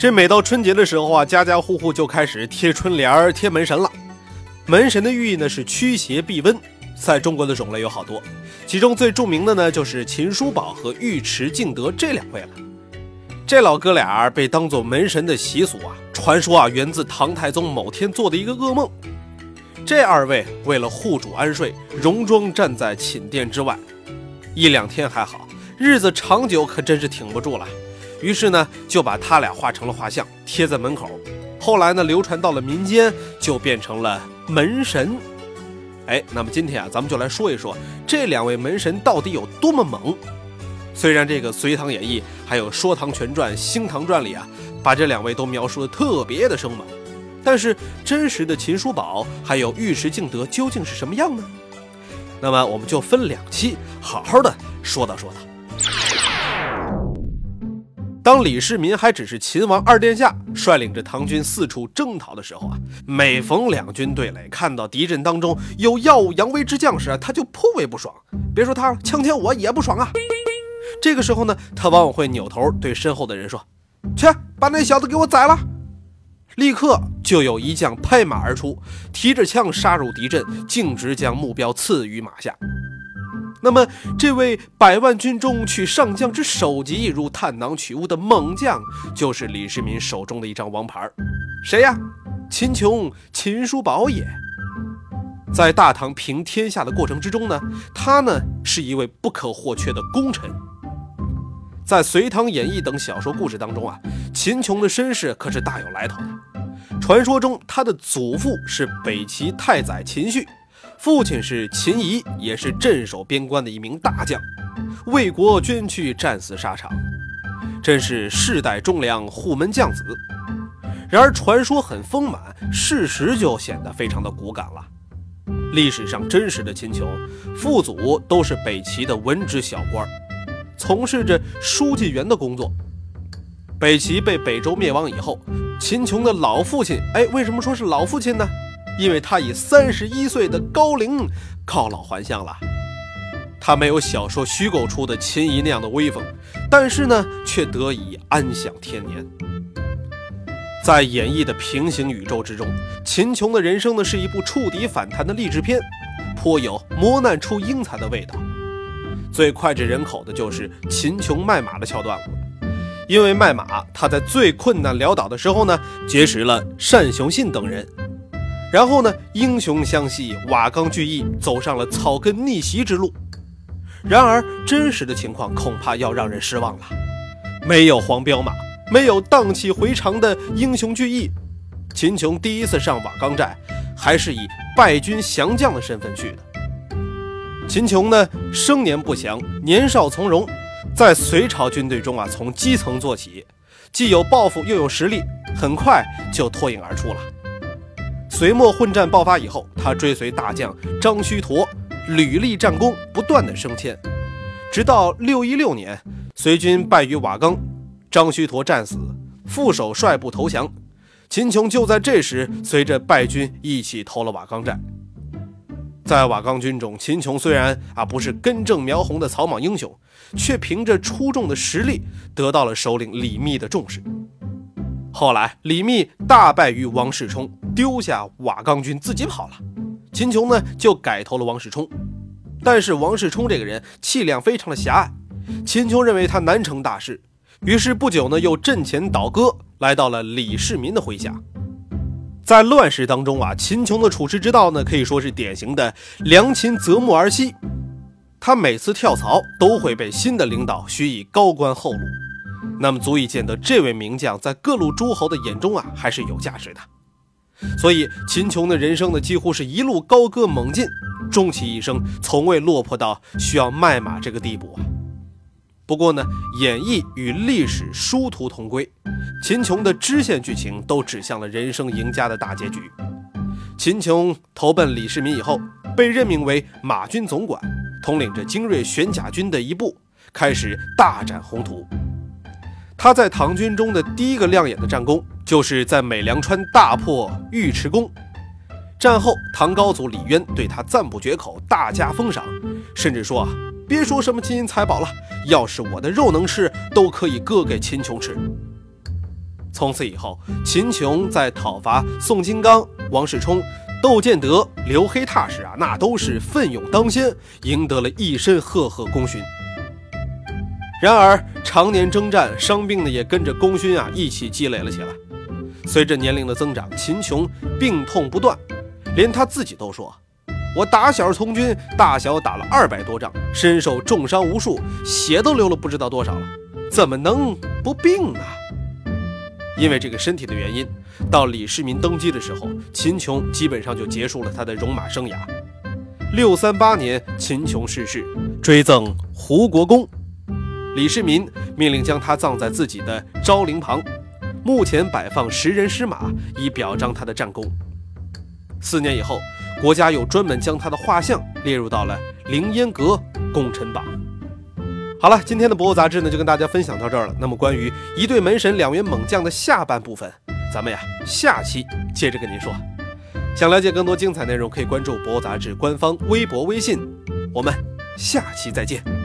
这每到春节的时候啊，家家户户就开始贴春联儿、贴门神了。门神的寓意呢是驱邪避瘟，在中国的种类有好多，其中最著名的呢就是秦叔宝和尉迟敬德这两位了。这老哥俩被当做门神的习俗啊，传说啊源自唐太宗某天做的一个噩梦。这二位为了护主安睡，戎装站在寝殿之外，一两天还好，日子长久可真是挺不住了。于是呢，就把他俩画成了画像，贴在门口。后来呢，流传到了民间，就变成了门神。哎，那么今天啊，咱们就来说一说这两位门神到底有多么猛。虽然这个《隋唐演义》还有《说唐全传》《兴唐传》里啊，把这两位都描述的特别的生猛，但是真实的秦叔宝还有尉迟敬德究竟是什么样呢？那么我们就分两期好好的说道说道。当李世民还只是秦王二殿下，率领着唐军四处征讨的时候啊，每逢两军对垒，看到敌阵当中有耀武扬威之将士啊，他就颇为不爽。别说他了，枪枪我也不爽啊。这个时候呢，他往往会扭头对身后的人说：“去，把那小子给我宰了！”立刻就有一将拍马而出，提着枪杀入敌阵，径直将目标刺于马下。那么，这位百万军中取上将之首级，如探囊取物的猛将，就是李世民手中的一张王牌。谁呀？秦琼，秦叔宝也。在大唐平天下的过程之中呢，他呢是一位不可或缺的功臣。在《隋唐演义》等小说故事当中啊，秦琼的身世可是大有来头的。传说中，他的祖父是北齐太宰秦绪。父亲是秦仪，也是镇守边关的一名大将，为国捐躯，战死沙场，真是世代忠良虎门将子。然而传说很丰满，事实就显得非常的骨感了。历史上真实的秦琼，父祖都是北齐的文职小官，从事着书记员的工作。北齐被北周灭亡以后，秦琼的老父亲，哎，为什么说是老父亲呢？因为他以三十一岁的高龄告老还乡了，他没有小说虚构出的秦怡那样的威风，但是呢，却得以安享天年。在演绎的平行宇宙之中，秦琼的人生呢是一部触底反弹的励志片，颇有磨难出英才的味道。最脍炙人口的就是秦琼卖马的桥段了，因为卖马，他在最困难潦倒的时候呢，结识了单雄信等人。然后呢，英雄相惜，瓦岗聚义，走上了草根逆袭之路。然而，真实的情况恐怕要让人失望了。没有黄骠马，没有荡气回肠的英雄聚义，秦琼第一次上瓦岗寨，还是以败军降将的身份去的。秦琼呢，生年不详，年少从容，在隋朝军队中啊，从基层做起，既有抱负又有实力，很快就脱颖而出了。隋末混战爆发以后，他追随大将张须陀，屡立战功，不断的升迁，直到六一六年，隋军败于瓦岗，张须陀战死，副手率部投降，秦琼就在这时随着败军一起投了瓦岗寨。在瓦岗军中，秦琼虽然啊不是根正苗红的草莽英雄，却凭着出众的实力得到了首领李密的重视。后来，李密大败于王世充，丢下瓦岗军自己跑了。秦琼呢，就改投了王世充。但是王世充这个人气量非常的狭隘，秦琼认为他难成大事，于是不久呢，又阵前倒戈，来到了李世民的麾下。在乱世当中啊，秦琼的处世之道呢，可以说是典型的良禽择木而栖。他每次跳槽，都会被新的领导许以高官厚禄。那么足以见得，这位名将在各路诸侯的眼中啊，还是有价值的。所以秦琼的人生呢，几乎是一路高歌猛进，终其一生从未落魄到需要卖马这个地步啊。不过呢，演绎与历史殊途同归，秦琼的支线剧情都指向了人生赢家的大结局。秦琼投奔李世民以后，被任命为马军总管，统领着精锐玄甲军的一部，开始大展宏图。他在唐军中的第一个亮眼的战功，就是在美良川大破尉迟恭。战后，唐高祖李渊对他赞不绝口，大加封赏，甚至说啊，别说什么金银财宝了，要是我的肉能吃，都可以割给秦琼吃。从此以后，秦琼在讨伐宋金刚、王世充、窦建德、刘黑闼时啊，那都是奋勇当先，赢得了一身赫赫功勋。然而，常年征战，伤病呢也跟着功勋啊一起积累了起来。随着年龄的增长，秦琼病痛不断，连他自己都说：“我打小从军，大小打了二百多仗，身受重伤无数，血都流了不知道多少了，怎么能不病呢？”因为这个身体的原因，到李世民登基的时候，秦琼基本上就结束了他的戎马生涯。六三八年，秦琼逝世，追赠胡国公。李世民命令将他葬在自己的昭陵旁，墓前摆放十人尸马，以表彰他的战功。四年以后，国家又专门将他的画像列入到了凌烟阁功臣榜。好了，今天的《博物杂志》呢，就跟大家分享到这儿了。那么，关于一对门神两员猛将的下半部分，咱们呀下期接着跟您说。想了解更多精彩内容，可以关注《博物杂志》官方微博、微信。我们下期再见。